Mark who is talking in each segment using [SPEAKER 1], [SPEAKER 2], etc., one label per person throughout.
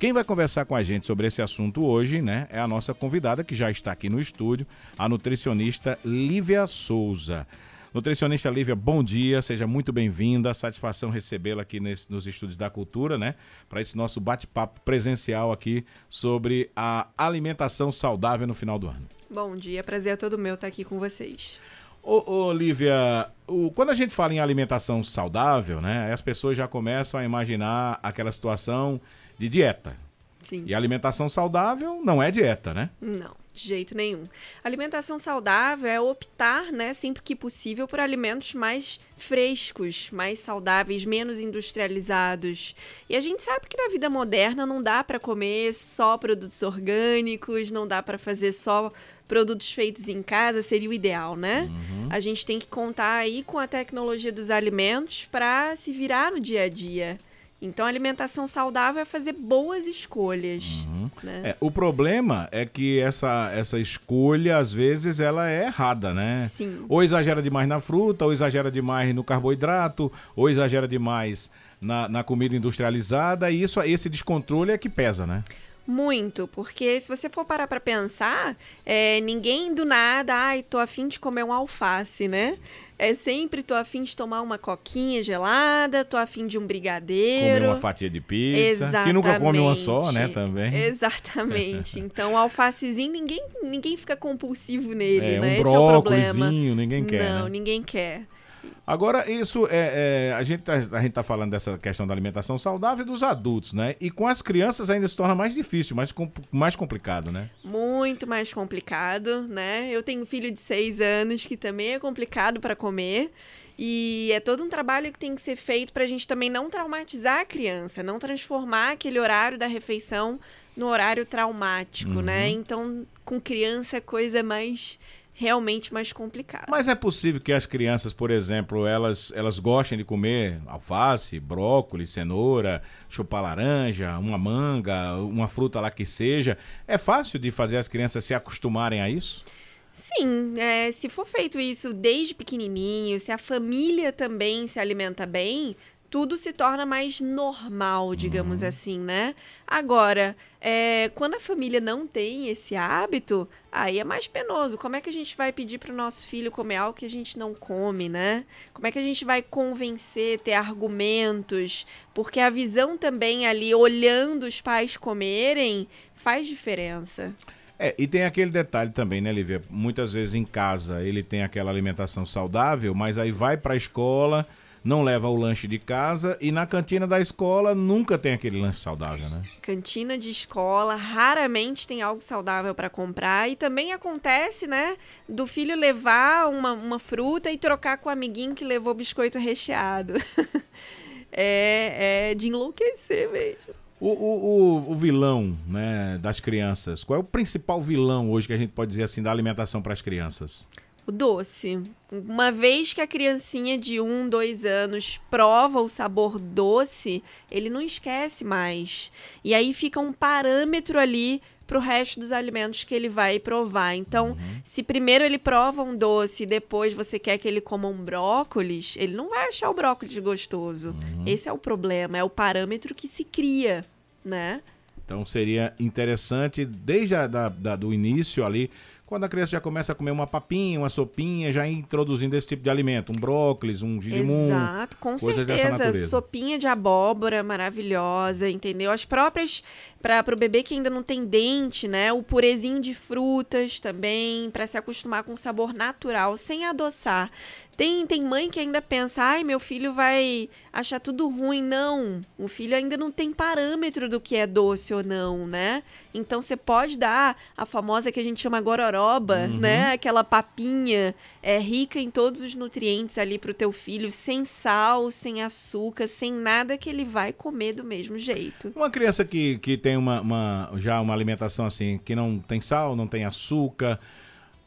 [SPEAKER 1] Quem vai conversar com a gente sobre esse assunto hoje, né, é a nossa convidada que já está aqui no estúdio, a nutricionista Lívia Souza. Nutricionista Lívia, bom dia, seja muito bem-vinda. Satisfação recebê-la aqui nesse, nos Estúdios da Cultura, né? Para esse nosso bate-papo presencial aqui sobre a alimentação saudável no final do ano.
[SPEAKER 2] Bom dia, prazer é todo meu estar aqui com vocês.
[SPEAKER 1] Ô, ô Lívia, o, quando a gente fala em alimentação saudável, né, as pessoas já começam a imaginar aquela situação de dieta.
[SPEAKER 2] Sim.
[SPEAKER 1] E alimentação saudável não é dieta, né?
[SPEAKER 2] Não, de jeito nenhum. Alimentação saudável é optar, né, sempre que possível, por alimentos mais frescos, mais saudáveis, menos industrializados. E a gente sabe que na vida moderna não dá para comer só produtos orgânicos, não dá para fazer só produtos feitos em casa, seria o ideal, né? Uhum. A gente tem que contar aí com a tecnologia dos alimentos para se virar no dia a dia. Então, alimentação saudável é fazer boas escolhas. Uhum. Né?
[SPEAKER 1] É, o problema é que essa, essa escolha, às vezes, ela é errada, né?
[SPEAKER 2] Sim.
[SPEAKER 1] Ou exagera demais na fruta, ou exagera demais no carboidrato, ou exagera demais na, na comida industrializada, e isso, esse descontrole é que pesa, né?
[SPEAKER 2] Muito, porque se você for parar para pensar, é, ninguém do nada, ai, tô afim de comer um alface, né? É sempre tô afim de tomar uma coquinha gelada, tô afim de um brigadeiro.
[SPEAKER 1] Comer uma fatia de pizza.
[SPEAKER 2] Exatamente.
[SPEAKER 1] Que nunca come uma só, né, também.
[SPEAKER 2] Exatamente. então, o alfacezinho, ninguém, ninguém fica compulsivo nele,
[SPEAKER 1] é,
[SPEAKER 2] né?
[SPEAKER 1] Um
[SPEAKER 2] Esse é o problema.
[SPEAKER 1] ninguém quer,
[SPEAKER 2] Não,
[SPEAKER 1] né?
[SPEAKER 2] ninguém quer.
[SPEAKER 1] Agora, isso é, é, a gente tá, a gente tá falando dessa questão da alimentação saudável dos adultos, né? E com as crianças ainda se torna mais difícil, mais, mais complicado, né?
[SPEAKER 2] Muito mais complicado, né? Eu tenho um filho de seis anos que também é complicado para comer. E é todo um trabalho que tem que ser feito para a gente também não traumatizar a criança, não transformar aquele horário da refeição no horário traumático,
[SPEAKER 1] Uhum.
[SPEAKER 2] né? Então, com criança é coisa mais realmente mais complicada.
[SPEAKER 1] Mas é possível que as crianças, por exemplo, elas, elas gostem de comer alface, brócolis, cenoura, chupar laranja, uma manga, uma fruta lá que seja. É fácil de fazer as crianças se acostumarem a isso?
[SPEAKER 2] Sim, é, se for feito isso desde pequenininho, se a família também se alimenta bem, tudo se torna mais normal, digamos assim, né? Agora, é, quando a família não tem esse hábito, aí é mais penoso. Como é que a gente vai pedir para o nosso filho comer algo que a gente não come, né? Como é que a gente vai convencer, ter argumentos? Porque a visão também ali, olhando os pais comerem, faz diferença.
[SPEAKER 1] É, e tem aquele detalhe também, né, Lívia? Muitas vezes em casa ele tem aquela alimentação saudável, mas aí vai para a escola, não leva o lanche de casa e na cantina da escola nunca tem aquele lanche saudável, né?
[SPEAKER 2] Cantina de escola, raramente tem algo saudável para comprar. E também acontece, né, do filho levar uma, uma fruta e trocar com o amiguinho que levou biscoito recheado. é, é de enlouquecer mesmo.
[SPEAKER 1] O, o, o, o vilão né, das crianças, qual é o principal vilão hoje que a gente pode dizer assim da alimentação para as crianças?
[SPEAKER 2] O doce. Uma vez que a criancinha de um, dois anos prova o sabor doce, ele não esquece mais. E aí fica um parâmetro ali para o resto dos alimentos que ele vai provar. Então, se primeiro ele prova um doce e depois você quer que ele coma um brócolis, ele não vai achar o brócolis gostoso. Esse é o problema, é o parâmetro que se cria, né?
[SPEAKER 1] Então seria interessante, desde a, da, da- do início ali, quando a criança já começa a comer uma papinha, uma sopinha, já introduzindo esse tipo de alimento, um brócolis, um girimum.
[SPEAKER 2] Exato, com certeza. Sopinha de abóbora maravilhosa, entendeu? As próprias para o bebê que ainda não tem dente, né? O purezinho de frutas também, para se acostumar com o sabor natural, sem adoçar. Tem, tem mãe que ainda pensa, ai, meu filho vai achar tudo ruim. Não, o filho ainda não tem parâmetro do que é doce ou não, né? Então você pode dar a famosa que a gente chama gororoba, né? Aquela papinha é rica em todos os nutrientes ali pro teu filho, sem sal, sem açúcar, sem nada que ele vai comer do mesmo jeito.
[SPEAKER 1] Uma criança que, que tem uma, uma- já uma alimentação assim, que não tem sal, não tem açúcar,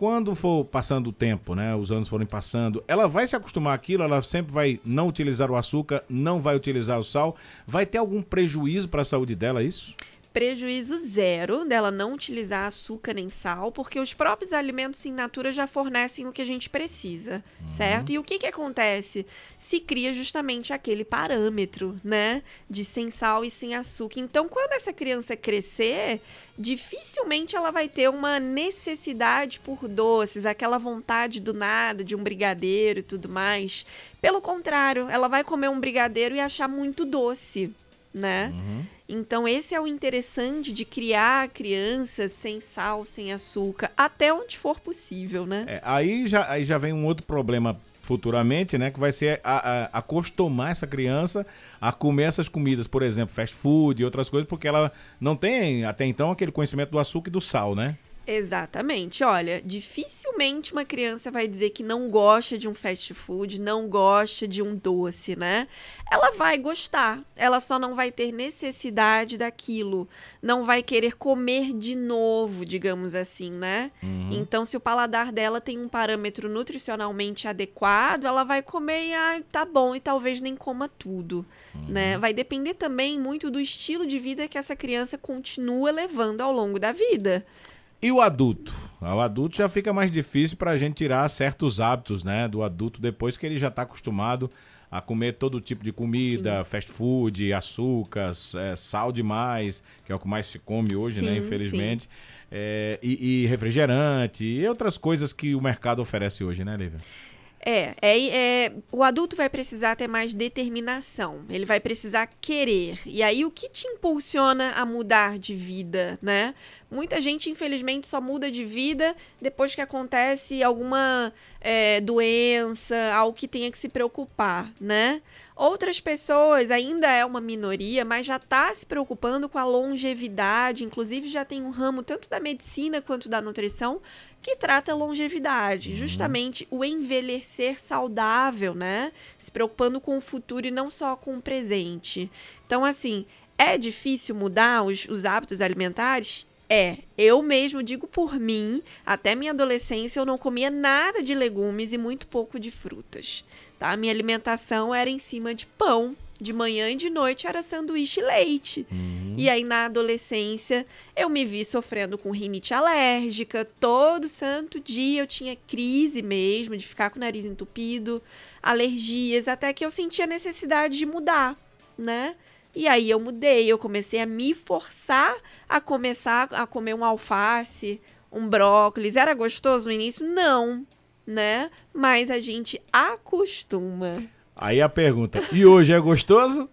[SPEAKER 1] quando for passando o tempo, né, os anos forem passando, ela vai se acostumar àquilo, ela sempre vai não utilizar o açúcar, não vai utilizar o sal, vai ter algum prejuízo para a saúde dela, é isso?
[SPEAKER 2] Prejuízo zero dela não utilizar açúcar nem sal, porque os próprios alimentos em natura já fornecem o que a gente precisa, uhum. certo? E o que que acontece? Se cria justamente aquele parâmetro, né, de sem sal e sem açúcar. Então, quando essa criança crescer, dificilmente ela vai ter uma necessidade por doces, aquela vontade do nada de um brigadeiro e tudo mais. Pelo contrário, ela vai comer um brigadeiro e achar muito doce, né? Uhum. Então, esse é o interessante de criar crianças sem sal, sem açúcar, até onde for possível, né?
[SPEAKER 1] É, aí, já, aí já vem um outro problema futuramente, né? Que vai ser a, a, acostumar essa criança a comer essas comidas, por exemplo, fast food e outras coisas, porque ela não tem até então aquele conhecimento do açúcar e do sal, né?
[SPEAKER 2] Exatamente. Olha, dificilmente uma criança vai dizer que não gosta de um fast food, não gosta de um doce, né? Ela vai gostar, ela só não vai ter necessidade daquilo, não vai querer comer de novo, digamos assim, né? Uhum. Então, se o paladar dela tem um parâmetro nutricionalmente adequado, ela vai comer e ah, tá bom, e talvez nem coma tudo, uhum. né? Vai depender também muito do estilo de vida que essa criança continua levando ao longo da vida.
[SPEAKER 1] E o adulto? O adulto já fica mais difícil para a gente tirar certos hábitos, né? Do adulto depois que ele já está acostumado a comer todo tipo de comida, sim. fast food, açúcar, é, sal demais, que é o que mais se come hoje, né? sim, né? Infelizmente. É, e, e, refrigerante e outras coisas que o mercado oferece hoje, né, Lívia?
[SPEAKER 2] É, é, é, o adulto vai precisar ter mais determinação, ele vai precisar querer. E aí, o que te impulsiona a mudar de vida, né? Muita gente, infelizmente, só muda de vida depois que acontece alguma é, doença, algo que tenha que se preocupar, né? Outras pessoas, ainda é uma minoria, mas já está se preocupando com a longevidade, inclusive já tem um ramo tanto da medicina quanto da nutrição que trata a longevidade, uhum. justamente o envelhecer saudável, né? Se preocupando com o futuro e não só com o presente. Então, assim, é difícil mudar os, os hábitos alimentares? É, eu mesmo digo por mim, até minha adolescência eu não comia nada de legumes e muito pouco de frutas, tá? Minha alimentação era em cima de pão, de manhã e de noite era sanduíche e leite. Uhum. E aí, na adolescência, eu me vi sofrendo com rinite alérgica. Todo santo dia eu tinha crise mesmo, de ficar com o nariz entupido, alergias, até que eu sentia necessidade de mudar, né? E aí eu mudei, eu comecei a me forçar a começar a comer um alface, um brócolis. Era gostoso no início? Não, né? Mas a gente acostuma.
[SPEAKER 1] Aí a pergunta, e hoje é gostoso?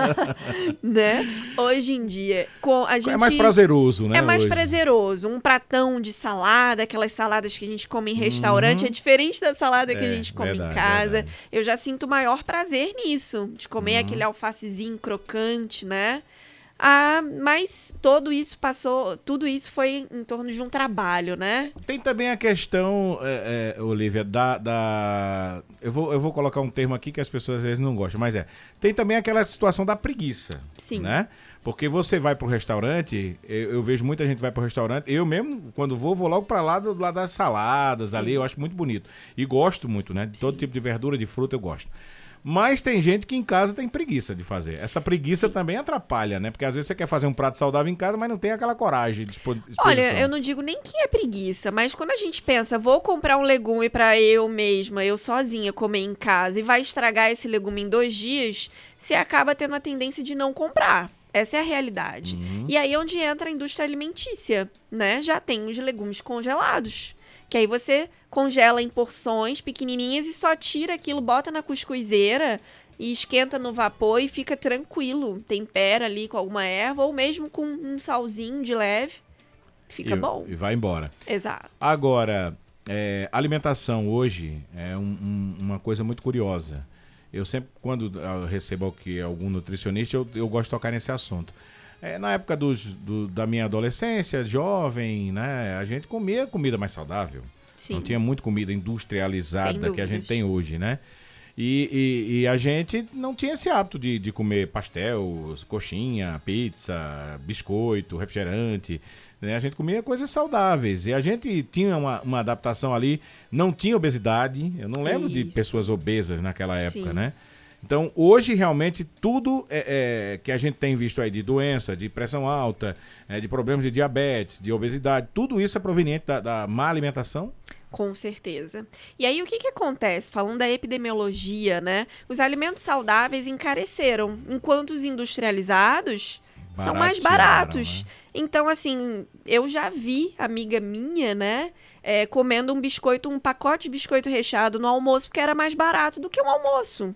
[SPEAKER 2] né? Hoje em dia, com a gente
[SPEAKER 1] É mais prazeroso, né?
[SPEAKER 2] É mais hoje. prazeroso. Um pratão de salada, aquelas saladas que a gente come em restaurante, uhum. é diferente da salada que é, a gente come verdade, em casa. Verdade. Eu já sinto maior prazer nisso, de comer uhum. aquele alfacezinho crocante, né? Ah, mas todo isso passou, tudo isso foi em torno de um trabalho, né?
[SPEAKER 1] Tem também a questão, é, é, Olivia, da, da. eu, vou, eu vou colocar um termo aqui que as pessoas às vezes não gostam, mas é. Tem também aquela situação da preguiça. Sim. Né? Porque você vai pro restaurante, eu, eu vejo muita gente vai pro restaurante, eu mesmo, quando vou, vou logo para lá do lado das saladas Sim. ali, eu acho muito bonito. E gosto muito, né? De todo Sim. tipo de verdura, de fruta, eu gosto. Mas tem gente que em casa tem preguiça de fazer. Essa preguiça Sim. também atrapalha, né? Porque às vezes você quer fazer um prato saudável em casa, mas não tem aquela coragem de disposição.
[SPEAKER 2] Olha, eu não digo nem que é preguiça, mas quando a gente pensa, vou comprar um legume para eu mesma, eu sozinha comer em casa e vai estragar esse legume em dois dias, você acaba tendo a tendência de não comprar. Essa é a realidade. Uhum. E aí é onde entra a indústria alimentícia, né? Já tem os legumes congelados. Que aí você congela em porções pequenininhas e só tira aquilo, bota na cuscuzeira e esquenta no vapor e fica tranquilo. Tempera ali com alguma erva ou mesmo com um salzinho de leve. Fica
[SPEAKER 1] e,
[SPEAKER 2] bom.
[SPEAKER 1] E vai embora.
[SPEAKER 2] Exato.
[SPEAKER 1] Agora, é, alimentação hoje é um, um, uma coisa muito curiosa. Eu sempre, quando eu recebo aqui algum nutricionista, eu, eu gosto de tocar nesse assunto. É, na época dos, do, da minha adolescência, jovem, né? A gente comia comida mais saudável. Sim. Não tinha muito comida industrializada que a gente tem hoje, né? E, e, e, a gente não tinha esse hábito de, de comer pastel, coxinha, pizza, biscoito, refrigerante. Né? A gente comia coisas saudáveis. E a gente tinha uma, uma adaptação ali, não tinha obesidade. Eu não lembro Isso. de pessoas obesas naquela época, Sim. né? Então, hoje, realmente, tudo é, é, que a gente tem visto aí de doença, de pressão alta, é, de problemas de diabetes, de obesidade, tudo isso é proveniente da, da má alimentação?
[SPEAKER 2] Com certeza. E aí, o que, que acontece? Falando da epidemiologia, né? Os alimentos saudáveis encareceram, enquanto os industrializados são mais baratos. Né? Então, assim, eu já vi amiga minha, né, é, comendo um biscoito, um pacote de biscoito recheado no almoço, porque era mais barato do que um almoço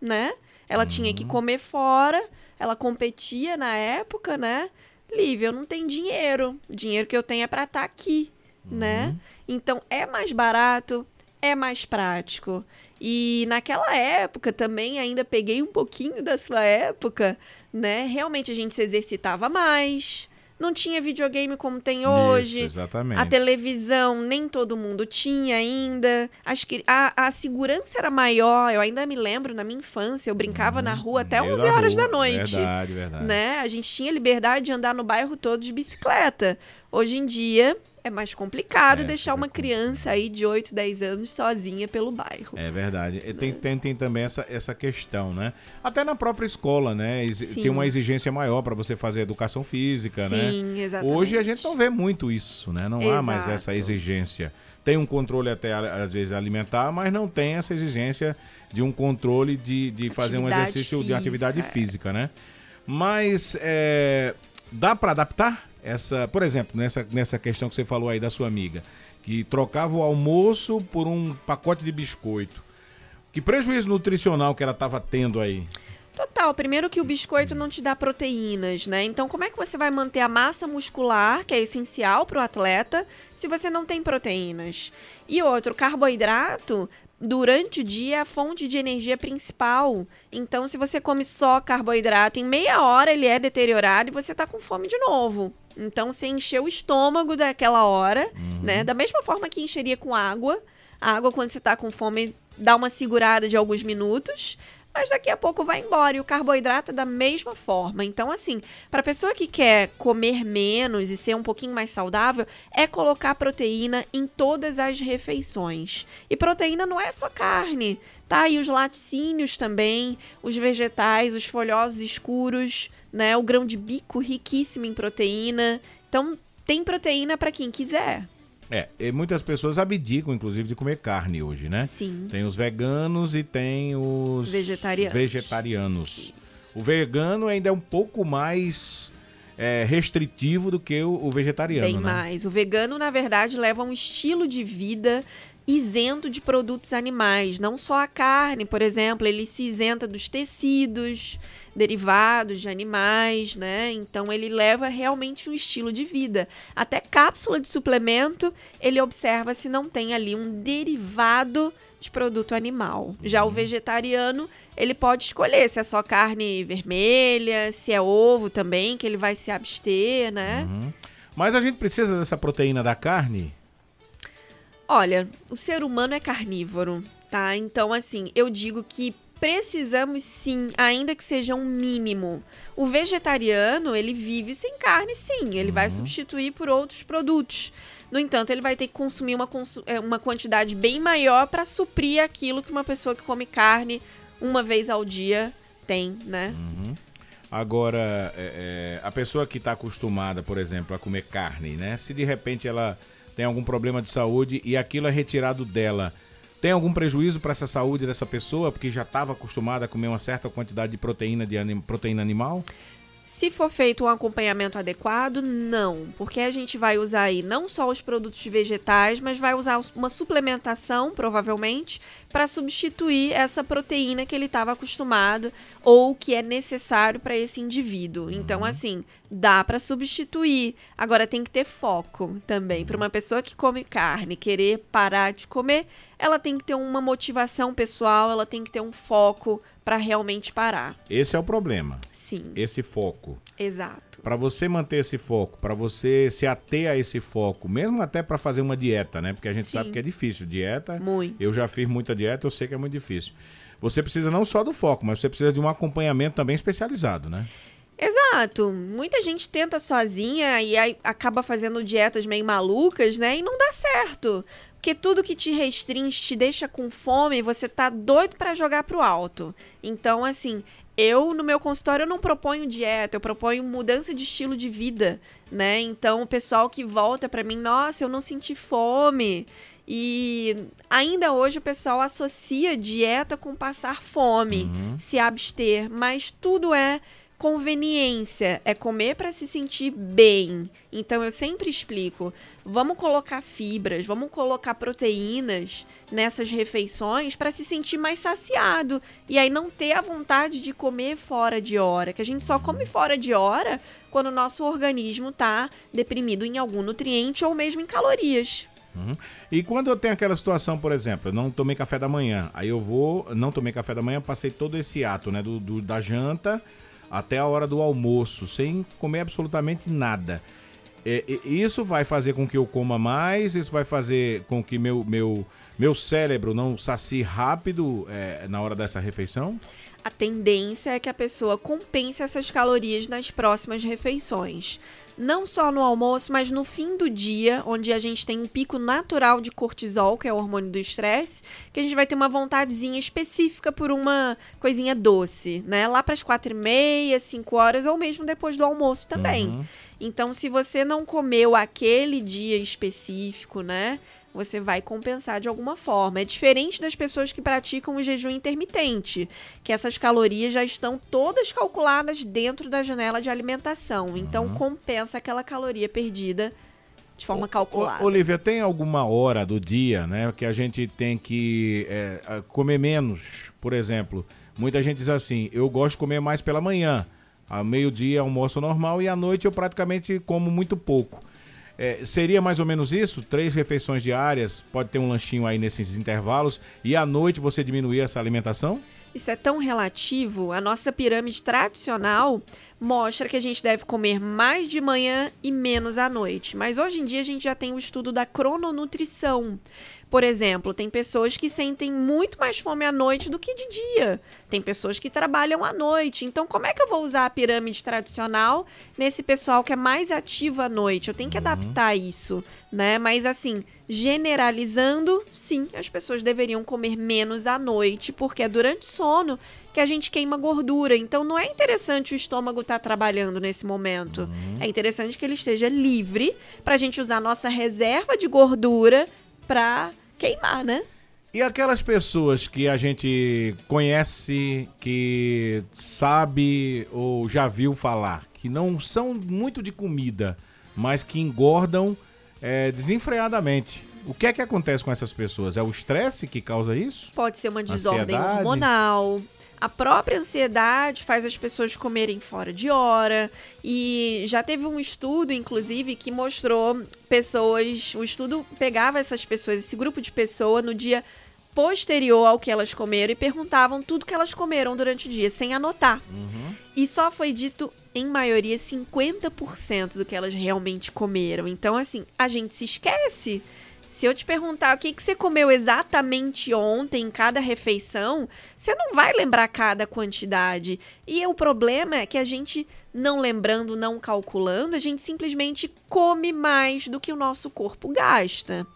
[SPEAKER 2] né? Ela uhum. tinha que uhum. comer fora, ela competia na época, né? Lívia, eu não tenho dinheiro. O dinheiro que eu tenho é para estar tá aqui, uhum. né? Então é mais barato, é mais prático. E naquela época também ainda peguei um pouquinho da sua época, né? Realmente a gente se exercitava mais. Não tinha videogame como tem hoje.
[SPEAKER 1] Isso, exatamente.
[SPEAKER 2] A televisão nem todo mundo tinha ainda. Acho que a, a segurança era maior. Eu ainda me lembro, na minha infância, eu brincava na rua até 11 horas rua. da noite.
[SPEAKER 1] Verdade, verdade.
[SPEAKER 2] Né? A gente tinha liberdade de andar no bairro todo de bicicleta. Hoje em dia, é mais complicado é, deixar uma criança aí de 8, 10 anos sozinha pelo bairro.
[SPEAKER 1] É verdade. Tem, tem, tem também essa, essa questão, né? Até na própria escola, né? Sim. Tem uma exigência maior para você fazer educação física,
[SPEAKER 2] Sim,
[SPEAKER 1] né?
[SPEAKER 2] Sim, exatamente.
[SPEAKER 1] Hoje a gente não vê muito isso, né? Não Exato. há mais essa exigência. Tem um controle até, às vezes, alimentar, mas não tem essa exigência de um controle de, de fazer um exercício física, de atividade é. física, né? Mas é, dá para adaptar? Essa, por exemplo, nessa, nessa questão que você falou aí da sua amiga, que trocava o almoço por um pacote de biscoito. Que prejuízo nutricional que ela estava tendo aí?
[SPEAKER 2] Total. Primeiro que o biscoito não te dá proteínas, né? Então, como é que você vai manter a massa muscular, que é essencial para o atleta, se você não tem proteínas? E outro, carboidrato durante o dia é a fonte de energia principal. Então, se você come só carboidrato, em meia hora ele é deteriorado e você está com fome de novo. Então você encheu o estômago daquela hora, uhum. né? Da mesma forma que encheria com água. A água, quando você tá com fome, dá uma segurada de alguns minutos. Mas daqui a pouco vai embora. E o carboidrato é da mesma forma. Então, assim, para pessoa que quer comer menos e ser um pouquinho mais saudável, é colocar proteína em todas as refeições. E proteína não é só carne, tá? E os laticínios também, os vegetais, os folhosos escuros né? O grão de bico riquíssimo em proteína. Então, tem proteína para quem quiser.
[SPEAKER 1] É, e muitas pessoas abdicam, inclusive, de comer carne hoje, né?
[SPEAKER 2] Sim.
[SPEAKER 1] Tem os veganos e tem os
[SPEAKER 2] vegetarianos.
[SPEAKER 1] vegetarianos. O vegano ainda é um pouco mais é, restritivo do que o, o vegetariano.
[SPEAKER 2] Bem
[SPEAKER 1] né?
[SPEAKER 2] mais. O vegano, na verdade, leva um estilo de vida isento de produtos animais. Não só a carne, por exemplo, ele se isenta dos tecidos derivados de animais, né? Então ele leva realmente um estilo de vida. Até cápsula de suplemento, ele observa se não tem ali um derivado de produto animal. Já o uhum. vegetariano, ele pode escolher se é só carne vermelha, se é ovo também, que ele vai se abster, né?
[SPEAKER 1] Uhum. Mas a gente precisa dessa proteína da carne?
[SPEAKER 2] Olha, o ser humano é carnívoro, tá? Então, assim, eu digo que precisamos sim, ainda que seja um mínimo. O vegetariano, ele vive sem carne, sim. Ele uhum. vai substituir por outros produtos. No entanto, ele vai ter que consumir uma, é, uma quantidade bem maior para suprir aquilo que uma pessoa que come carne uma vez ao dia tem, né?
[SPEAKER 1] Uhum. Agora, é, é, a pessoa que está acostumada, por exemplo, a comer carne, né? Se de repente ela tem algum problema de saúde e aquilo é retirado dela, tem algum prejuízo para essa saúde dessa pessoa, porque já estava acostumada a comer uma certa quantidade de proteína, de anim, proteína animal?
[SPEAKER 2] Se for feito um acompanhamento adequado, não, porque a gente vai usar aí não só os produtos vegetais, mas vai usar uma suplementação, provavelmente, para substituir essa proteína que ele estava acostumado ou que é necessário para esse indivíduo. Então, uhum. assim, dá para substituir. Agora tem que ter foco também. Para uma pessoa que come carne, querer parar de comer, ela tem que ter uma motivação pessoal, ela tem que ter um foco para realmente parar.
[SPEAKER 1] Esse é o problema.
[SPEAKER 2] Sim.
[SPEAKER 1] Esse foco.
[SPEAKER 2] Exato.
[SPEAKER 1] Para você manter esse foco, para você se ater a esse foco, mesmo até para fazer uma dieta, né? Porque a gente Sim. sabe que é difícil. Dieta.
[SPEAKER 2] Muito.
[SPEAKER 1] Eu já fiz muita dieta, eu sei que é muito difícil. Você precisa não só do foco, mas você precisa de um acompanhamento também especializado, né?
[SPEAKER 2] Exato. Muita gente tenta sozinha e acaba fazendo dietas meio malucas, né? E não dá certo. Porque tudo que te restringe, te deixa com fome, você tá doido para jogar pro alto. Então, assim, eu no meu consultório eu não proponho dieta, eu proponho mudança de estilo de vida, né? Então, o pessoal que volta para mim, nossa, eu não senti fome. E ainda hoje o pessoal associa dieta com passar fome, uhum. se abster, mas tudo é conveniência, é comer para se sentir bem. Então eu sempre explico, vamos colocar fibras, vamos colocar proteínas nessas refeições para se sentir mais saciado e aí não ter a vontade de comer fora de hora, que a gente só come fora de hora quando o nosso organismo está deprimido em algum nutriente ou mesmo em calorias.
[SPEAKER 1] Uhum. E quando eu tenho aquela situação, por exemplo, eu não tomei café da manhã, aí eu vou, não tomei café da manhã, passei todo esse ato, né, do, do da janta até a hora do almoço, sem comer absolutamente nada. É, isso vai fazer com que eu coma mais, isso vai fazer com que meu, meu, meu cérebro não sacie rápido é, na hora dessa refeição?
[SPEAKER 2] A tendência é que a pessoa compense essas calorias nas próximas refeições não só no almoço, mas no fim do dia, onde a gente tem um pico natural de cortisol, que é o hormônio do estresse, que a gente vai ter uma vontadezinha específica por uma coisinha doce, né? Lá para as quatro e meia, cinco horas, ou mesmo depois do almoço também. Uhum. Então, se você não comeu aquele dia específico, né? Você vai compensar de alguma forma. É diferente das pessoas que praticam o jejum intermitente, que essas calorias já estão todas calculadas dentro da janela de alimentação. Então uhum. compensa aquela caloria perdida de forma calculada.
[SPEAKER 1] Olivia, tem alguma hora do dia, né, que a gente tem que é, comer menos? Por exemplo, muita gente diz assim: eu gosto de comer mais pela manhã. A meio-dia almoço normal e à noite eu praticamente como muito pouco. É, seria mais ou menos isso? Três refeições diárias, pode ter um lanchinho aí nesses intervalos, e à noite você diminuir essa alimentação?
[SPEAKER 2] Isso é tão relativo. A nossa pirâmide tradicional mostra que a gente deve comer mais de manhã e menos à noite. Mas hoje em dia a gente já tem o estudo da crononutrição. Por exemplo, tem pessoas que sentem muito mais fome à noite do que de dia. Tem pessoas que trabalham à noite. Então, como é que eu vou usar a pirâmide tradicional nesse pessoal que é mais ativo à noite? Eu tenho que uhum. adaptar isso, né? Mas assim, generalizando, sim, as pessoas deveriam comer menos à noite, porque é durante o sono que a gente queima gordura. Então, não é interessante o estômago estar tá trabalhando nesse momento. Uhum. É interessante que ele esteja livre para a gente usar nossa reserva de gordura para queimar, né?
[SPEAKER 1] E aquelas pessoas que a gente conhece, que sabe ou já viu falar, que não são muito de comida, mas que engordam é, desenfreadamente. O que é que acontece com essas pessoas? É o estresse que causa isso?
[SPEAKER 2] Pode ser uma desordem Ansiedade? hormonal, a própria ansiedade faz as pessoas comerem fora de hora. E já teve um estudo, inclusive, que mostrou pessoas. O estudo pegava essas pessoas, esse grupo de pessoas, no dia posterior ao que elas comeram e perguntavam tudo que elas comeram durante o dia, sem anotar. Uhum. E só foi dito, em maioria, 50% do que elas realmente comeram. Então, assim, a gente se esquece se eu te perguntar o que, que você comeu exatamente ontem em cada refeição, você não vai lembrar cada quantidade. E o problema é que a gente, não lembrando, não calculando, a gente simplesmente come mais do que o nosso corpo gasta.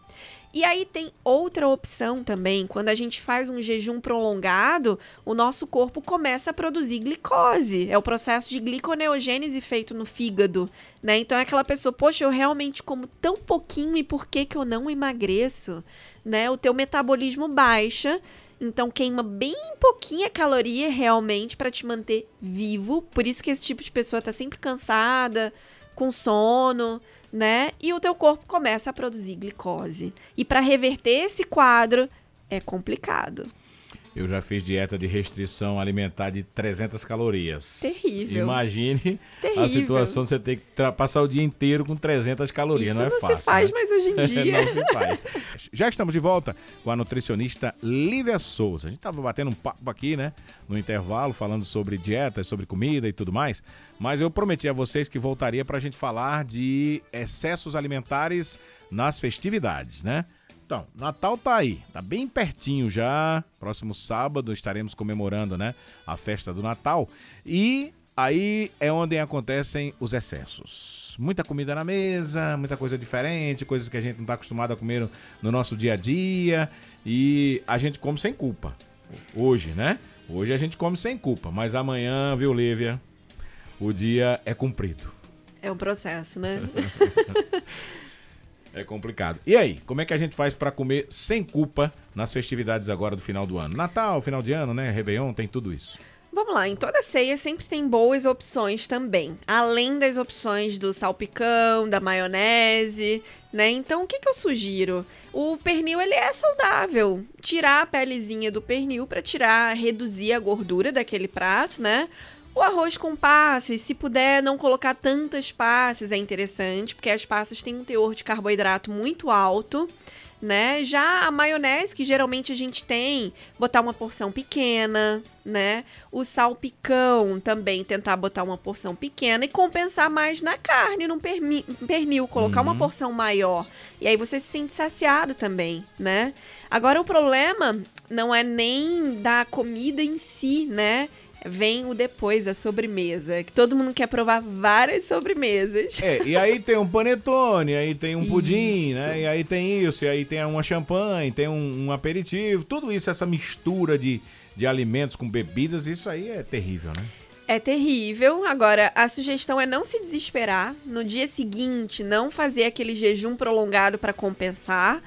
[SPEAKER 2] E aí tem outra opção também, quando a gente faz um jejum prolongado, o nosso corpo começa a produzir glicose. É o processo de gliconeogênese feito no fígado, né? Então é aquela pessoa, poxa, eu realmente como tão pouquinho e por que que eu não emagreço, né? O teu metabolismo baixa, então queima bem pouquinha caloria realmente para te manter vivo. Por isso que esse tipo de pessoa tá sempre cansada, com sono, né? E o teu corpo começa a produzir glicose. E para reverter esse quadro é complicado.
[SPEAKER 1] Eu já fiz dieta de restrição alimentar de 300 calorias.
[SPEAKER 2] Terrível.
[SPEAKER 1] Imagine Terrível. a situação você ter que passar o dia inteiro com 300 calorias. Isso não é
[SPEAKER 2] não
[SPEAKER 1] fácil.
[SPEAKER 2] se faz né? mais hoje em dia.
[SPEAKER 1] não se faz. Já estamos de volta com a nutricionista Lívia Souza. A gente estava batendo um papo aqui, né? No intervalo, falando sobre dietas, sobre comida e tudo mais. Mas eu prometi a vocês que voltaria para a gente falar de excessos alimentares nas festividades, né? Então, Natal tá aí, tá bem pertinho já. Próximo sábado estaremos comemorando, né, a festa do Natal. E Aí é onde acontecem os excessos. Muita comida na mesa, muita coisa diferente, coisas que a gente não está acostumado a comer no, no nosso dia a dia. E a gente come sem culpa. Hoje, né? Hoje a gente come sem culpa, mas amanhã, viu, Lívia? O dia é cumprido.
[SPEAKER 2] É um processo, né?
[SPEAKER 1] é complicado. E aí, como é que a gente faz para comer sem culpa nas festividades agora do final do ano? Natal, final de ano, né? Réveillon, tem tudo isso.
[SPEAKER 2] Vamos lá, em toda ceia sempre tem boas opções também. Além das opções do salpicão, da maionese, né? Então, o que, que eu sugiro? O pernil, ele é saudável. Tirar a pelezinha do pernil para tirar, reduzir a gordura daquele prato, né? O arroz com passas, se puder não colocar tantas passas, é interessante, porque as passas têm um teor de carboidrato muito alto né? Já a maionese, que geralmente a gente tem, botar uma porção pequena, né? O salpicão também tentar botar uma porção pequena e compensar mais na carne, num pernil, colocar uhum. uma porção maior. E aí você se sente saciado também, né? Agora o problema não é nem da comida em si, né? Vem o depois, a sobremesa. Que todo mundo quer provar várias sobremesas.
[SPEAKER 1] É, e aí tem um panetone, aí tem um pudim, isso. né? E aí tem isso, e aí tem uma champanhe, tem um, um, aperitivo. Tudo isso, essa mistura de, de alimentos com bebidas, isso aí é terrível, né?
[SPEAKER 2] É terrível. Agora, a sugestão é não se desesperar. No dia seguinte, não fazer aquele jejum prolongado para compensar.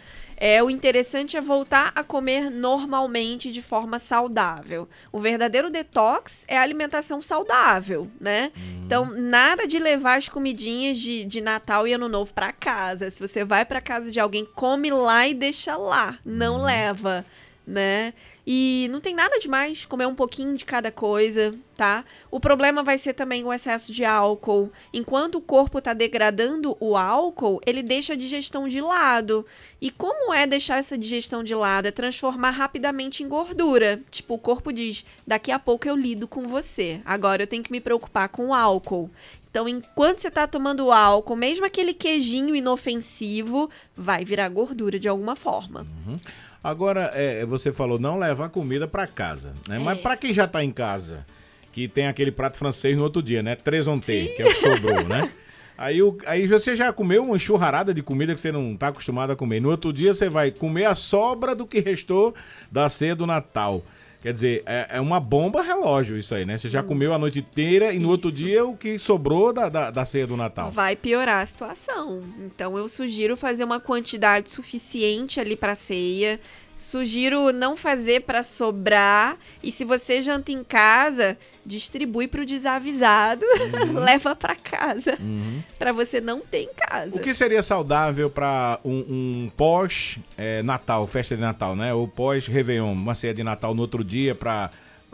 [SPEAKER 2] É, o interessante é voltar a comer normalmente de forma saudável. O verdadeiro detox é a alimentação saudável, né? Uhum. Então, nada de levar as comidinhas de, de Natal e Ano Novo para casa. Se você vai para casa de alguém, come lá e deixa lá. Não uhum. leva, né? E não tem nada demais comer um pouquinho de cada coisa, tá? O problema vai ser também o excesso de álcool. Enquanto o corpo está degradando o álcool, ele deixa a digestão de lado. E como é deixar essa digestão de lado? É transformar rapidamente em gordura. Tipo, o corpo diz: daqui a pouco eu lido com você. Agora eu tenho que me preocupar com o álcool. Então, enquanto você está tomando álcool, mesmo aquele queijinho inofensivo, vai virar gordura de alguma forma.
[SPEAKER 1] Uhum. Agora, é, você falou não levar comida para casa, né? É. Mas para quem já tá em casa, que tem aquele prato francês no outro dia, né? Tresonté, que é o que sobrou, né? Aí, o, aí você já comeu uma enxurrarada de comida que você não tá acostumado a comer. No outro dia você vai comer a sobra do que restou da ceia do Natal. Quer dizer, é, é, uma bomba relógio isso aí, né? Você já hum. comeu a noite inteira e no isso. outro dia o que sobrou da, da, da, ceia do Natal.
[SPEAKER 2] Vai piorar a situação. Então eu sugiro fazer uma quantidade suficiente ali para ceia. Sugiro não fazer para sobrar. E se você janta em casa, distribui para o desavisado, uhum. leva para casa, uhum. para você não ter em casa.
[SPEAKER 1] O que seria saudável para um, um pós-Natal, é, festa de Natal, né? Ou pós-Réveillon, uma ceia de Natal no outro dia para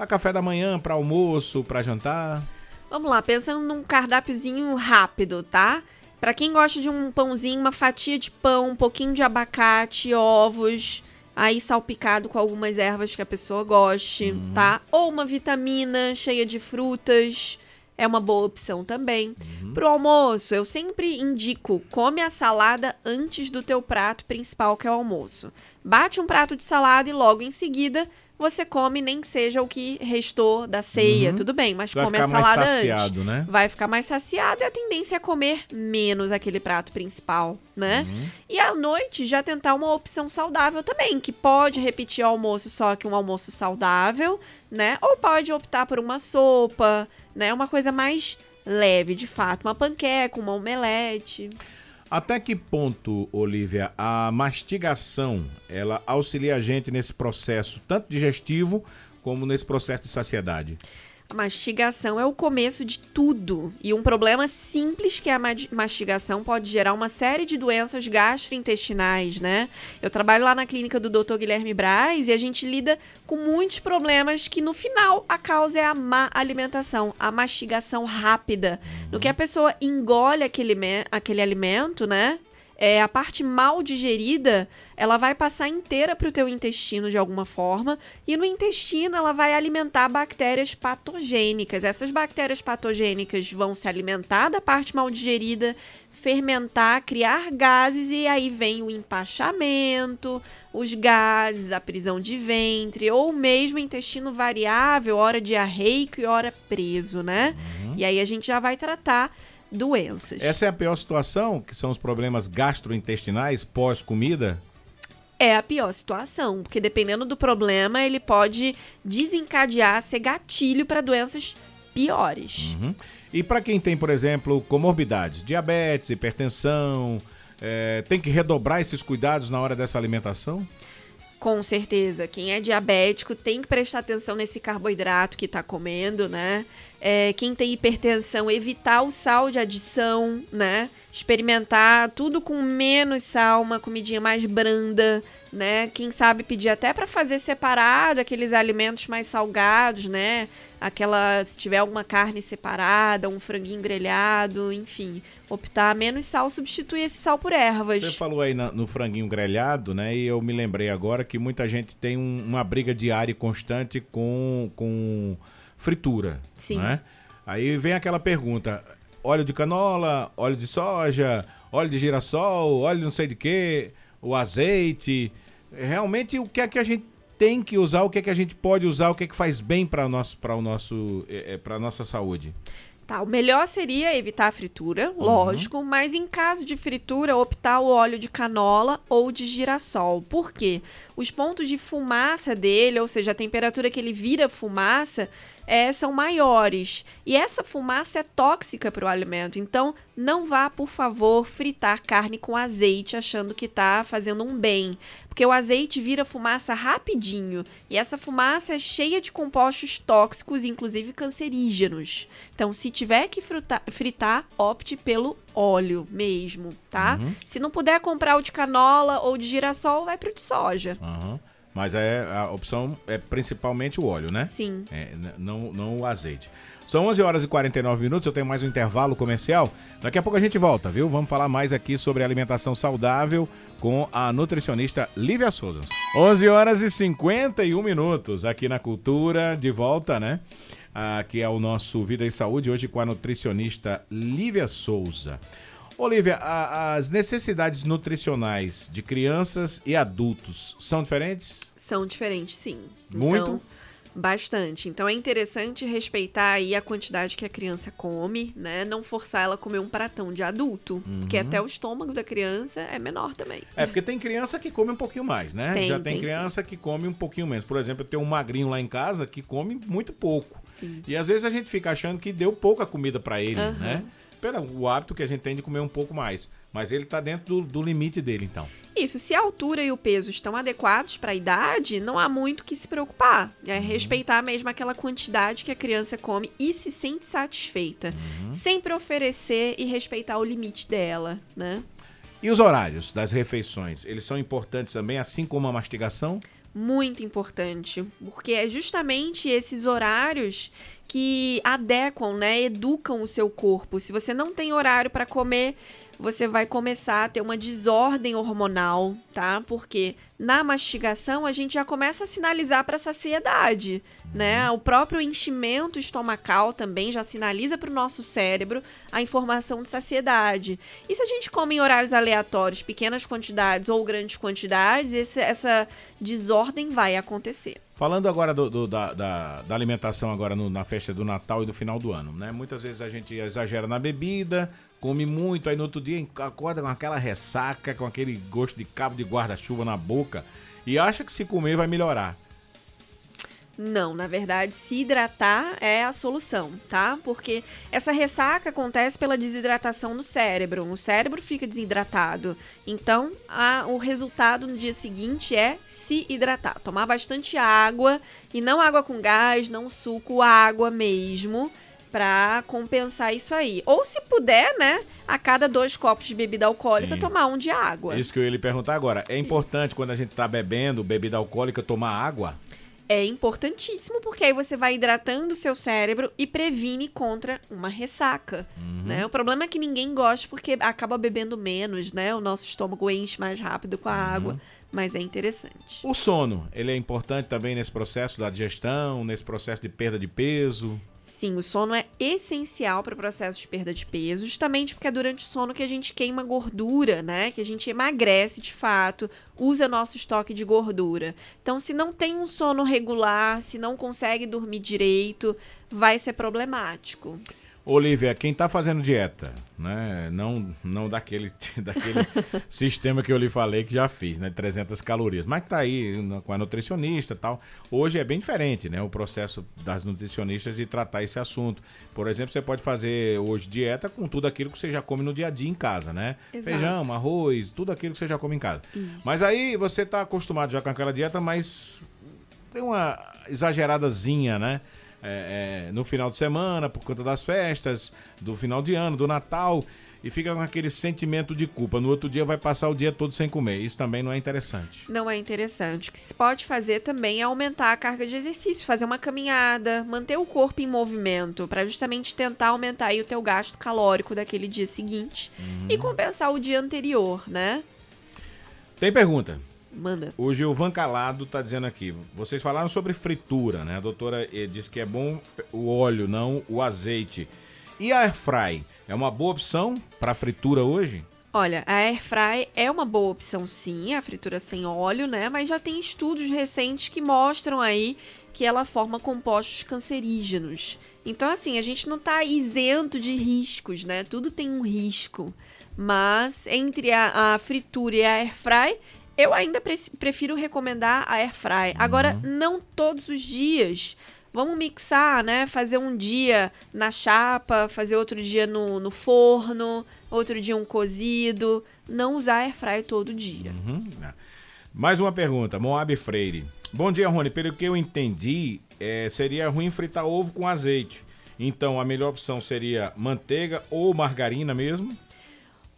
[SPEAKER 1] café da manhã, para almoço, para jantar?
[SPEAKER 2] Vamos lá, pensando num cardápiozinho rápido, tá? Para quem gosta de um pãozinho, uma fatia de pão, um pouquinho de abacate, ovos, aí salpicado com algumas ervas que a pessoa goste, uhum. tá? Ou uma vitamina cheia de frutas, é uma boa opção também. Uhum. Pro almoço, eu sempre indico, come a salada antes do teu prato principal, que é o almoço. Bate um prato de salada e logo em seguida você come nem seja o que restou da ceia, uhum. tudo bem, mas vai come a salada saciado, antes. Né? Vai ficar mais saciado e a tendência é comer menos aquele prato principal, né? Uhum. E à noite já tentar uma opção saudável também, que pode repetir o almoço só que um almoço saudável, né? Ou pode optar por uma sopa, né? Uma coisa mais leve, de fato, uma panqueca, uma omelete.
[SPEAKER 1] Até que ponto, Olivia, a mastigação ela auxilia a gente nesse processo tanto digestivo como nesse processo de saciedade?
[SPEAKER 2] A mastigação é o começo de tudo. E um problema simples que é a mastigação pode gerar uma série de doenças gastrointestinais, né? Eu trabalho lá na clínica do Dr. Guilherme Braz e a gente lida com muitos problemas que no final a causa é a má alimentação, a mastigação rápida. No que a pessoa engole aquele, aquele alimento, né? É, a parte mal digerida, ela vai passar inteira para o teu intestino de alguma forma, e no intestino ela vai alimentar bactérias patogênicas. Essas bactérias patogênicas vão se alimentar da parte mal digerida, fermentar, criar gases e aí vem o empachamento, os gases, a prisão de ventre ou mesmo intestino variável, hora diarreico e hora preso, né? Uhum. E aí a gente já vai tratar doenças.
[SPEAKER 1] Essa é a pior situação, que são os problemas gastrointestinais pós-comida?
[SPEAKER 2] É a pior situação, porque dependendo do problema, ele pode desencadear, ser gatilho para doenças piores.
[SPEAKER 1] Uhum. E para quem tem, por exemplo, comorbidades, diabetes, hipertensão, é, tem que redobrar esses cuidados na hora dessa alimentação?
[SPEAKER 2] Com certeza. Quem é diabético tem que prestar atenção nesse carboidrato que está comendo, né? É, quem tem hipertensão, evitar o sal de adição, né? Experimentar tudo com menos sal, uma comidinha mais branda, né? Quem sabe pedir até para fazer separado aqueles alimentos mais salgados, né? Aquela, se tiver alguma carne separada, um franguinho grelhado, enfim, optar menos sal, substituir esse sal por ervas.
[SPEAKER 1] Você falou aí na, no franguinho grelhado, né? E eu me lembrei agora que muita gente tem um, uma briga diária e constante com, com fritura.
[SPEAKER 2] Sim.
[SPEAKER 1] Né? Aí vem aquela pergunta: óleo de canola, óleo de soja, óleo de girassol, óleo não sei de quê, o azeite. Realmente, o que é que a gente tem que usar, o que é que a gente pode usar, o que é que faz bem para nosso, para o nosso, é, para nossa saúde?
[SPEAKER 2] Tá, o melhor seria evitar a fritura, uhum. lógico, mas em caso de fritura, optar o óleo de canola ou de girassol. Por quê? Os pontos de fumaça dele, ou seja, a temperatura que ele vira fumaça, é, são maiores. E essa fumaça é tóxica para o alimento. Então, não vá, por favor, fritar carne com azeite achando que está fazendo um bem. Porque o azeite vira fumaça rapidinho. E essa fumaça é cheia de compostos tóxicos, inclusive cancerígenos. Então, se tiver que fritar, fritar opte pelo óleo mesmo, tá? Uhum. Se não puder comprar o de canola ou de girassol, vai para o de soja.
[SPEAKER 1] Uhum. Mas é, a opção é principalmente o óleo, né?
[SPEAKER 2] Sim.
[SPEAKER 1] É, não, não o azeite. São 11 horas e 49 minutos, eu tenho mais um intervalo comercial. Daqui a pouco a gente volta, viu? Vamos falar mais aqui sobre alimentação saudável com a nutricionista Lívia Souza. 11 horas e 51 minutos aqui na Cultura, de volta, né? Aqui é o nosso Vida e Saúde, hoje com a nutricionista Lívia Souza. Olivia, a, as necessidades nutricionais de crianças e adultos são diferentes?
[SPEAKER 2] São diferentes, sim.
[SPEAKER 1] Muito?
[SPEAKER 2] Então, bastante. Então é interessante respeitar aí a quantidade que a criança come, né? Não forçar ela a comer um pratão de adulto, uhum. porque até o estômago da criança é menor também.
[SPEAKER 1] É, porque tem criança que come um pouquinho mais, né?
[SPEAKER 2] Tem,
[SPEAKER 1] Já tem,
[SPEAKER 2] tem
[SPEAKER 1] criança
[SPEAKER 2] sim.
[SPEAKER 1] que come um pouquinho menos. Por exemplo, eu tenho um magrinho lá em casa que come muito pouco.
[SPEAKER 2] Sim.
[SPEAKER 1] E às vezes a gente fica achando que deu pouca comida para ele,
[SPEAKER 2] Uhum.
[SPEAKER 1] né? Pelo hábito que a gente tem de comer um pouco mais. Mas ele tá dentro do, do limite dele, então.
[SPEAKER 2] Isso, se a altura e o peso estão adequados para a idade, não há muito que se preocupar. É respeitar mesmo aquela quantidade que a criança come e se sente satisfeita. Sempre oferecer e respeitar o limite dela, né?
[SPEAKER 1] E os horários das refeições, eles são importantes também, assim como a mastigação?
[SPEAKER 2] Muito importante, porque é justamente esses horários que adequam, né, educam o seu corpo. Se você não tem horário para comer, você vai começar a ter uma desordem hormonal, tá? Porque na mastigação a gente já começa a sinalizar para saciedade, né? O próprio enchimento estomacal também já sinaliza para o nosso cérebro a informação de saciedade. E se a gente come em horários aleatórios, pequenas quantidades ou grandes quantidades, esse, essa desordem vai acontecer.
[SPEAKER 1] Falando agora do, do, da, da, da, alimentação agora no, na festa do Natal e do final do ano, né? Muitas vezes a gente exagera na bebida, come muito, aí no outro dia acorda com aquela ressaca, com aquele gosto de cabo de guarda-chuva na boca e acha que se comer vai melhorar.
[SPEAKER 2] Não, na verdade, se hidratar é a solução, tá? Porque essa ressaca acontece pela desidratação no cérebro. O cérebro fica desidratado. Então, a, o resultado no dia seguinte é se hidratar. Tomar bastante água e não água com gás, não suco, água mesmo para compensar isso aí. Ou se puder, né, a cada dois copos de bebida alcoólica,
[SPEAKER 1] Sim.
[SPEAKER 2] tomar um de água.
[SPEAKER 1] Isso que eu ia lhe perguntar agora. É importante quando a gente tá bebendo bebida alcoólica tomar água?
[SPEAKER 2] É importantíssimo porque aí você vai hidratando o seu cérebro e previne contra uma ressaca,
[SPEAKER 1] Uhum.
[SPEAKER 2] né? O problema é que ninguém gosta porque acaba bebendo menos, né? O nosso estômago enche mais rápido com a
[SPEAKER 1] Uhum.
[SPEAKER 2] água, mas é interessante.
[SPEAKER 1] O sono, ele é importante também nesse processo da digestão, nesse processo de perda de peso?
[SPEAKER 2] Sim, o sono é essencial para o processo de perda de peso, justamente porque é durante o sono que a gente queima gordura, né? Que a gente emagrece de fato, usa nosso estoque de gordura. Então, se não tem um sono regular, se não consegue dormir direito, vai ser problemático.
[SPEAKER 1] Olivia, quem está fazendo dieta, né? Não, não daquele, daquele sistema que eu lhe falei que já fiz, né? 300 calorias. Mas que tá aí com a nutricionista e tal. Hoje é bem diferente, né? O processo das nutricionistas de tratar esse assunto. Por exemplo, você pode fazer hoje dieta com tudo aquilo que você já come no dia a dia em casa, né? Exato. Feijão, arroz, tudo aquilo que você já come em casa. Isso. Mas aí você está acostumado já com aquela dieta, mas tem uma exageradazinha, né? É, é, no final de semana, por conta das festas, do final de ano, do Natal, e fica com aquele sentimento de culpa. No outro dia vai passar o dia todo sem comer. Isso também não é interessante.
[SPEAKER 2] Não é interessante. O que se pode fazer também é aumentar a carga de exercício, fazer uma caminhada, manter o corpo em movimento, para justamente tentar aumentar aí o teu gasto calórico daquele dia seguinte uhum. e compensar o dia anterior, né?
[SPEAKER 1] Tem pergunta.
[SPEAKER 2] Manda.
[SPEAKER 1] O Gilvan Calado está dizendo aqui. Vocês falaram sobre fritura, né? A doutora eh, disse que é bom o óleo, não o azeite. E a airfry é uma boa opção para fritura hoje?
[SPEAKER 2] Olha, a airfry é uma boa opção sim, a fritura sem óleo, né? Mas já tem estudos recentes que mostram aí que ela forma compostos cancerígenos. Então, assim, a gente não está isento de riscos, né? Tudo tem um risco. Mas entre a, a fritura e a airfry, eu ainda pre prefiro recomendar a air fry. Agora, uhum. não todos os dias. Vamos mixar, né? Fazer um dia na chapa, fazer outro dia no, no forno, outro dia um cozido. Não usar air fry todo dia.
[SPEAKER 1] Uhum. Mais uma pergunta, Moab Freire. Bom dia, Rony. Pelo que eu entendi, é, seria ruim fritar ovo com azeite. Então, a melhor opção seria manteiga ou margarina mesmo?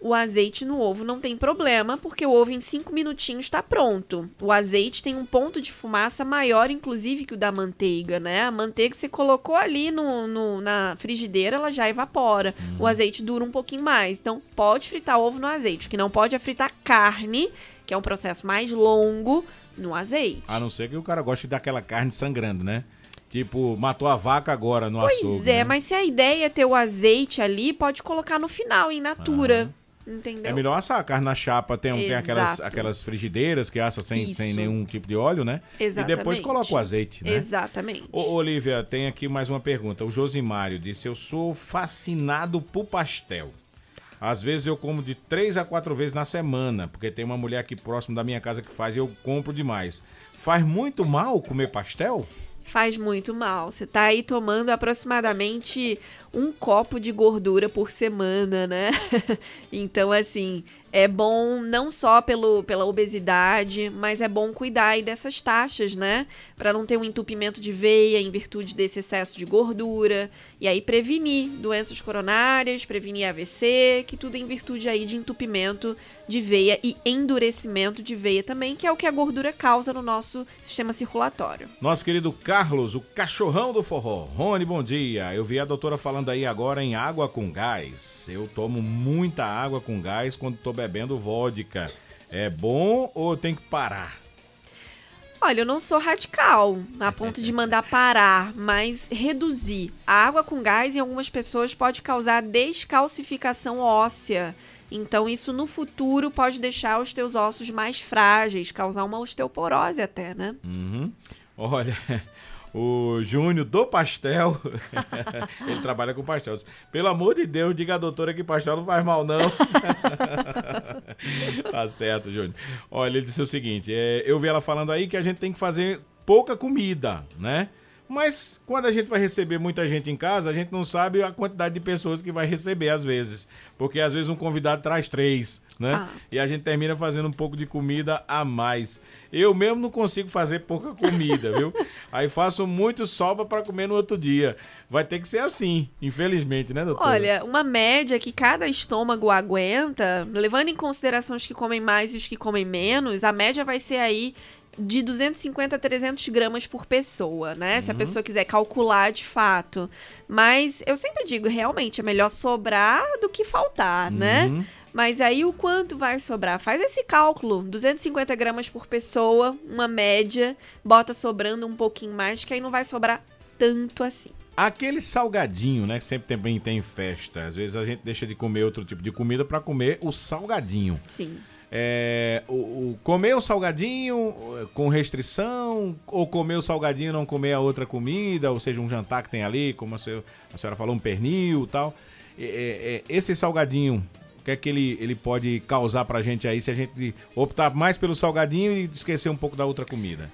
[SPEAKER 2] O azeite no ovo não tem problema, porque o ovo em 5 minutinhos está pronto. O azeite tem um ponto de fumaça maior, inclusive, que o da manteiga, né? A manteiga que você colocou ali no, no na frigideira, ela já evapora. Hum. O azeite dura um pouquinho mais. Então, pode fritar ovo no azeite. O que não pode é fritar carne, que é um processo mais longo, no azeite.
[SPEAKER 1] A não ser que o cara goste daquela carne sangrando, né? Tipo, matou a vaca agora no
[SPEAKER 2] pois
[SPEAKER 1] açougue.
[SPEAKER 2] Pois é, né? mas se a ideia é ter o azeite ali, pode colocar no final, em natura. Ah. Entendeu?
[SPEAKER 1] É melhor assar a carne na chapa, tem, tem aquelas, aquelas frigideiras que assa sem, sem nenhum tipo de óleo, né?
[SPEAKER 2] Exatamente.
[SPEAKER 1] E depois coloca o azeite, né?
[SPEAKER 2] Exatamente.
[SPEAKER 1] Ô, Olivia, tem aqui mais uma pergunta. O Josimário disse: Eu sou fascinado por pastel. Às vezes eu como de três a quatro vezes na semana, porque tem uma mulher aqui próximo da minha casa que faz e eu compro demais. Faz muito mal comer pastel?
[SPEAKER 2] Faz muito mal. Você tá aí tomando aproximadamente um copo de gordura por semana, né? então, assim, é bom não só pelo, pela obesidade, mas é bom cuidar aí dessas taxas, né? Para não ter um entupimento de veia em virtude desse excesso de gordura. E aí prevenir doenças coronárias, prevenir AVC, que tudo em virtude aí de entupimento de veia e endurecimento de veia também, que é o que a gordura causa no nosso sistema circulatório.
[SPEAKER 1] Nosso querido Carlos, o cachorrão do forró. Rony, bom dia. Eu vi a doutora falando aí agora em água com gás. Eu tomo muita água com gás quando tô bebendo vodka. É bom ou tem que parar?
[SPEAKER 2] Olha, eu não sou radical a ponto de mandar parar, mas reduzir. A água com gás em algumas pessoas pode causar descalcificação óssea. Então, isso no futuro pode deixar os teus ossos mais frágeis, causar uma osteoporose até, né?
[SPEAKER 1] Uhum. Olha, o Júnior do Pastel. ele trabalha com pastel. Pelo amor de Deus, diga a doutora que pastel não faz mal, não. tá certo, Júnior. Olha, ele disse o seguinte: é, eu vi ela falando aí que a gente tem que fazer pouca comida, né? Mas quando a gente vai receber muita gente em casa, a gente não sabe a quantidade de pessoas que vai receber às vezes. Porque às vezes um convidado traz três, né? Ah. E a gente termina fazendo um pouco de comida a mais. Eu mesmo não consigo fazer pouca comida, viu? Aí faço muito sobra para comer no outro dia. Vai ter que ser assim, infelizmente, né, doutor?
[SPEAKER 2] Olha, uma média que cada estômago aguenta, levando em consideração os que comem mais e os que comem menos, a média vai ser aí de 250 a 300 gramas por pessoa, né? Uhum. Se a uhum. pessoa quiser calcular de fato. Mas eu sempre digo, realmente, é melhor sobrar do que faltar, né? uhum. né? Mas aí o quanto vai sobrar? Faz esse cálculo: 250 gramas por pessoa, uma média, bota sobrando um pouquinho mais, que aí não vai sobrar tanto assim.
[SPEAKER 1] Aquele salgadinho, né? Que sempre também tem festa. Às vezes a gente deixa de comer outro tipo de comida para comer o salgadinho.
[SPEAKER 2] Sim.
[SPEAKER 1] É, o, o, comer o salgadinho com restrição, ou comer o salgadinho e não comer a outra comida, ou seja, um jantar que tem ali, como a senhora, a senhora falou, um pernil e tal. É, é, esse salgadinho, o que é que ele, ele pode causar pra gente aí se a gente optar mais pelo salgadinho e esquecer um pouco da outra comida?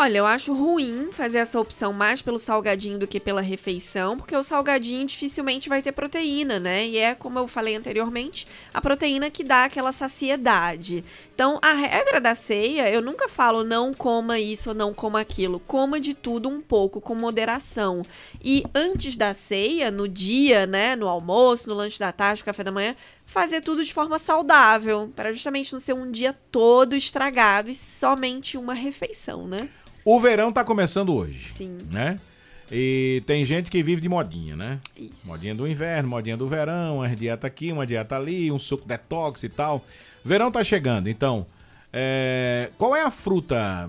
[SPEAKER 2] Olha, eu acho ruim fazer essa opção mais pelo salgadinho do que pela refeição, porque o salgadinho dificilmente vai ter proteína, né? E é, como eu falei anteriormente, a proteína que dá aquela saciedade. Então, a regra da ceia, eu nunca falo não coma isso ou não coma aquilo. Coma de tudo um pouco, com moderação. E antes da ceia, no dia, né, no almoço, no lanche da tarde, no café da manhã, fazer tudo de forma saudável, para justamente não ser um dia todo estragado e somente uma refeição, né?
[SPEAKER 1] O verão tá começando hoje.
[SPEAKER 2] Sim.
[SPEAKER 1] Né? E tem gente que vive de modinha, né?
[SPEAKER 2] Isso.
[SPEAKER 1] Modinha do inverno, modinha do verão, uma dieta aqui, uma dieta ali, um suco detox e tal. Verão tá chegando, então. É... Qual é a fruta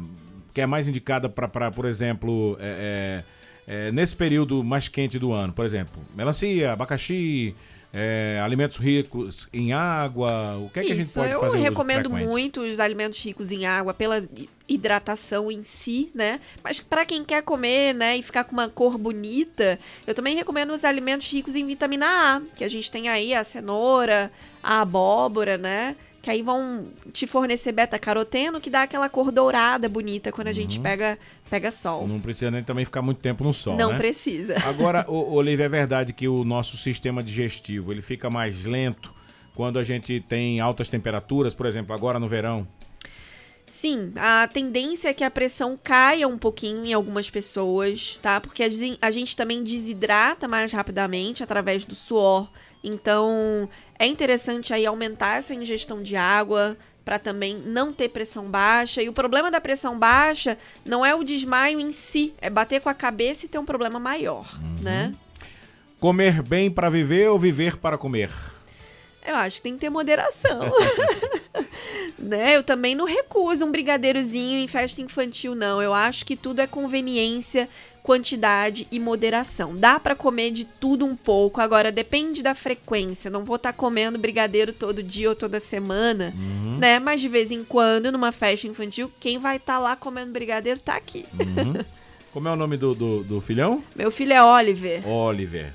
[SPEAKER 1] que é mais indicada para, por exemplo, é, é, é, nesse período mais quente do ano? Por exemplo, melancia, abacaxi, é, alimentos ricos em água? O que é que a gente pode fazer?
[SPEAKER 2] Eu recomendo muito os alimentos ricos em água pela hidratação em si, né? Mas para quem quer comer, né, e ficar com uma cor bonita, eu também recomendo os alimentos ricos em vitamina A, que a gente tem aí a cenoura, a abóbora, né? Que aí vão te fornecer beta-caroteno, que dá aquela cor dourada bonita quando a uhum. gente pega pega sol.
[SPEAKER 1] Não precisa nem também ficar muito tempo no sol,
[SPEAKER 2] Não
[SPEAKER 1] né?
[SPEAKER 2] precisa.
[SPEAKER 1] Agora, Olivia, é verdade que o nosso sistema digestivo, ele fica mais lento quando a gente tem altas temperaturas, por exemplo, agora no verão.
[SPEAKER 2] Sim, a tendência é que a pressão caia um pouquinho em algumas pessoas, tá? Porque a gente também desidrata mais rapidamente através do suor. Então, é interessante aí aumentar essa ingestão de água para também não ter pressão baixa. E o problema da pressão baixa não é o desmaio em si, é bater com a cabeça e ter um problema maior, uhum. né?
[SPEAKER 1] Comer bem para viver ou viver para comer?
[SPEAKER 2] Eu acho que tem que ter moderação. né? Eu também não recuso um brigadeirozinho em festa infantil, não. Eu acho que tudo é conveniência, quantidade e moderação. Dá para comer de tudo um pouco, agora depende da frequência. Não vou estar tá comendo brigadeiro todo dia ou toda semana, uhum. né? Mas de vez em quando, numa festa infantil, quem vai estar tá lá comendo brigadeiro tá aqui.
[SPEAKER 1] Uhum. Como é o nome do, do, do filhão?
[SPEAKER 2] Meu filho é Oliver.
[SPEAKER 1] Oliver.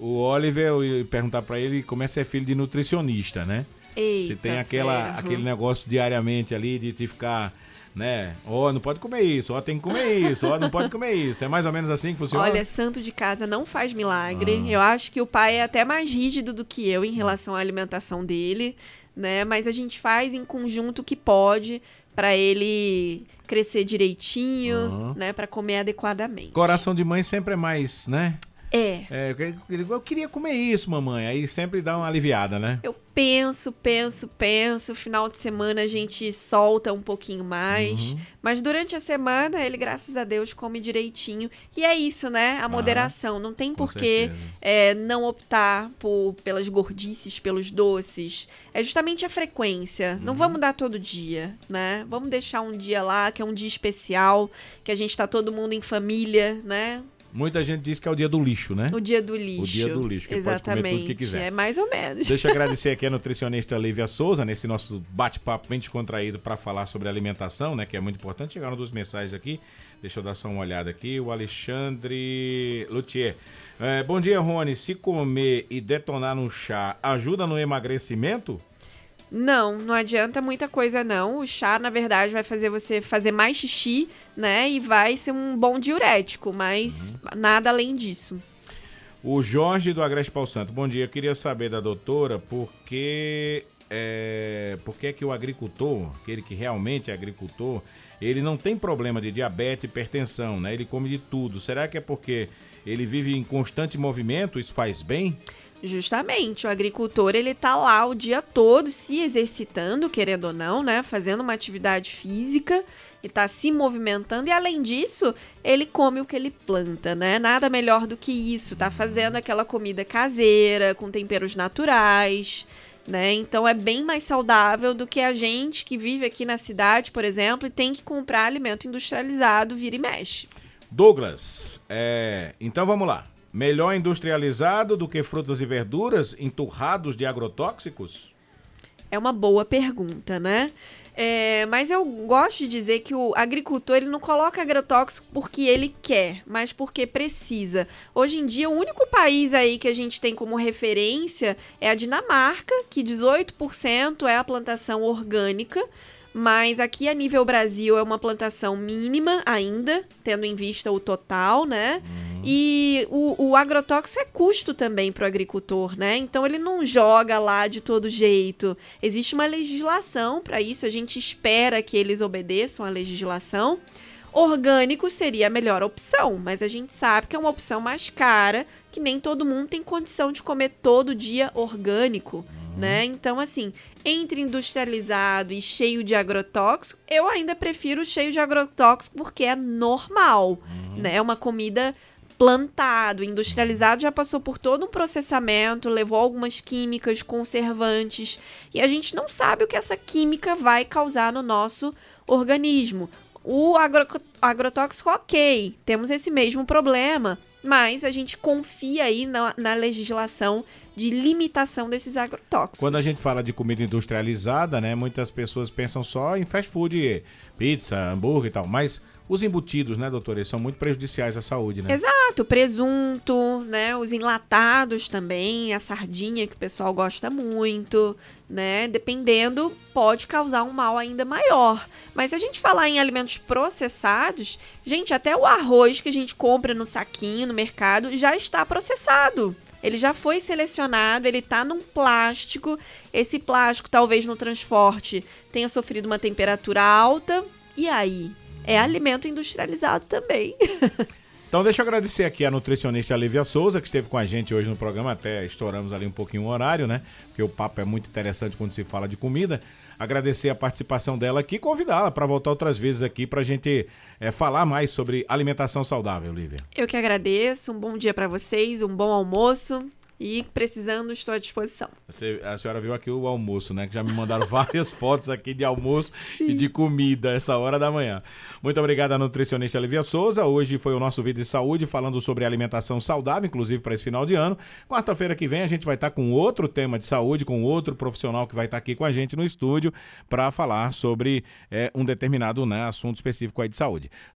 [SPEAKER 1] O Oliver, eu perguntar para ele como é ser filho de nutricionista, né?
[SPEAKER 2] Eita,
[SPEAKER 1] Se tem aquela, aquele negócio diariamente ali de te ficar, né? Ó, oh, não pode comer isso, ó, oh, tem que comer isso, ó, oh, não pode comer isso. É mais ou menos assim que funciona?
[SPEAKER 2] Olha, santo de casa não faz milagre. Ah. Eu acho que o pai é até mais rígido do que eu em relação à alimentação dele, né? Mas a gente faz em conjunto o que pode para ele crescer direitinho, né, para comer adequadamente.
[SPEAKER 1] Coração de mãe sempre é mais, né?
[SPEAKER 2] É.
[SPEAKER 1] é. Eu queria comer isso, mamãe. Aí sempre dá uma aliviada, né?
[SPEAKER 2] Eu penso, penso, penso. Final de semana a gente solta um pouquinho mais. Uhum. Mas durante a semana, ele, graças a Deus, come direitinho. E é isso, né? A ah, moderação. Não tem por que é, não optar por, pelas gordices, pelos doces. É justamente a frequência. Uhum. Não vamos dar todo dia, né? Vamos deixar um dia lá, que é um dia especial, que a gente tá todo mundo em família, né?
[SPEAKER 1] Muita gente diz que é o dia do lixo, né?
[SPEAKER 2] O dia do lixo.
[SPEAKER 1] O dia do lixo, que Exatamente. pode comer tudo que quiser.
[SPEAKER 2] É mais ou menos.
[SPEAKER 1] Deixa eu agradecer aqui a nutricionista Lívia Souza, nesse nosso bate-papo bem descontraído para falar sobre alimentação, né? Que é muito importante. Chegaram duas mensagens aqui. Deixa eu dar só uma olhada aqui. O Alexandre Luthier. É, bom dia, Rony. Se comer e detonar no chá ajuda no emagrecimento?
[SPEAKER 2] Não, não adianta muita coisa não. O chá, na verdade, vai fazer você fazer mais xixi, né? E vai ser um bom diurético, mas uhum. nada além disso.
[SPEAKER 1] O Jorge do Agreste Pau Santo. Bom dia, eu queria saber da doutora por que é, por que, é que o agricultor, aquele que realmente é agricultor, ele não tem problema de diabetes e hipertensão, né? Ele come de tudo. Será que é porque ele vive em constante movimento, isso faz bem?
[SPEAKER 2] Justamente, o agricultor ele tá lá o dia todo se exercitando, querendo ou não, né, fazendo uma atividade física e tá se movimentando e além disso, ele come o que ele planta, né? Nada melhor do que isso, tá fazendo aquela comida caseira com temperos naturais, né? Então é bem mais saudável do que a gente que vive aqui na cidade, por exemplo, e tem que comprar alimento industrializado, vira e mexe.
[SPEAKER 1] Douglas, é... então vamos lá. Melhor industrializado do que frutas e verduras enturrados de agrotóxicos?
[SPEAKER 2] É uma boa pergunta, né? É, mas eu gosto de dizer que o agricultor ele não coloca agrotóxico porque ele quer, mas porque precisa. Hoje em dia, o único país aí que a gente tem como referência é a Dinamarca, que 18% é a plantação orgânica. Mas aqui a nível Brasil é uma plantação mínima ainda, tendo em vista o total, né? Uhum. E o, o agrotóxico é custo também para o agricultor, né? Então ele não joga lá de todo jeito. Existe uma legislação para isso, a gente espera que eles obedeçam à legislação. Orgânico seria a melhor opção, mas a gente sabe que é uma opção mais cara, que nem todo mundo tem condição de comer todo dia orgânico né? Então, assim, entre industrializado e cheio de agrotóxico, eu ainda prefiro cheio de agrotóxico porque é normal, uhum. né? É uma comida plantado, industrializado, já passou por todo um processamento, levou algumas químicas, conservantes, e a gente não sabe o que essa química vai causar no nosso organismo. O agro, agrotóxico, ok, temos esse mesmo problema, mas a gente confia aí na, na legislação de limitação desses agrotóxicos.
[SPEAKER 1] Quando a gente fala de comida industrializada, né, muitas pessoas pensam só em fast food, pizza, hambúrguer e tal, mas os embutidos, né, doutora, eles são muito prejudiciais à saúde, né?
[SPEAKER 2] Exato, presunto, né, os enlatados também, a sardinha que o pessoal gosta muito, né, dependendo, pode causar um mal ainda maior. Mas se a gente falar em alimentos processados, gente, até o arroz que a gente compra no saquinho, no mercado, já está processado. Ele já foi selecionado, ele está num plástico. Esse plástico, talvez no transporte, tenha sofrido uma temperatura alta. E aí? É alimento industrializado também.
[SPEAKER 1] Então, deixa eu agradecer aqui a nutricionista Lívia Souza, que esteve com a gente hoje no programa. Até estouramos ali um pouquinho o horário, né? Porque o papo é muito interessante quando se fala de comida. Agradecer a participação dela aqui e convidá-la para voltar outras vezes aqui para a gente é, falar mais sobre alimentação saudável, Lívia.
[SPEAKER 2] Eu que agradeço. Um bom dia para vocês, um bom almoço. E precisando, estou à disposição.
[SPEAKER 1] Você, a senhora viu aqui o almoço, né? Que já me mandaram várias fotos aqui de almoço Sim. e de comida essa hora da manhã. Muito obrigado à nutricionista Olivia Souza. Hoje foi o nosso vídeo de saúde falando sobre alimentação saudável, inclusive para esse final de ano. Quarta-feira que vem a gente vai estar com outro tema de saúde, com outro profissional que vai estar aqui com a gente no estúdio para falar sobre é, um determinado né, assunto específico aí de saúde.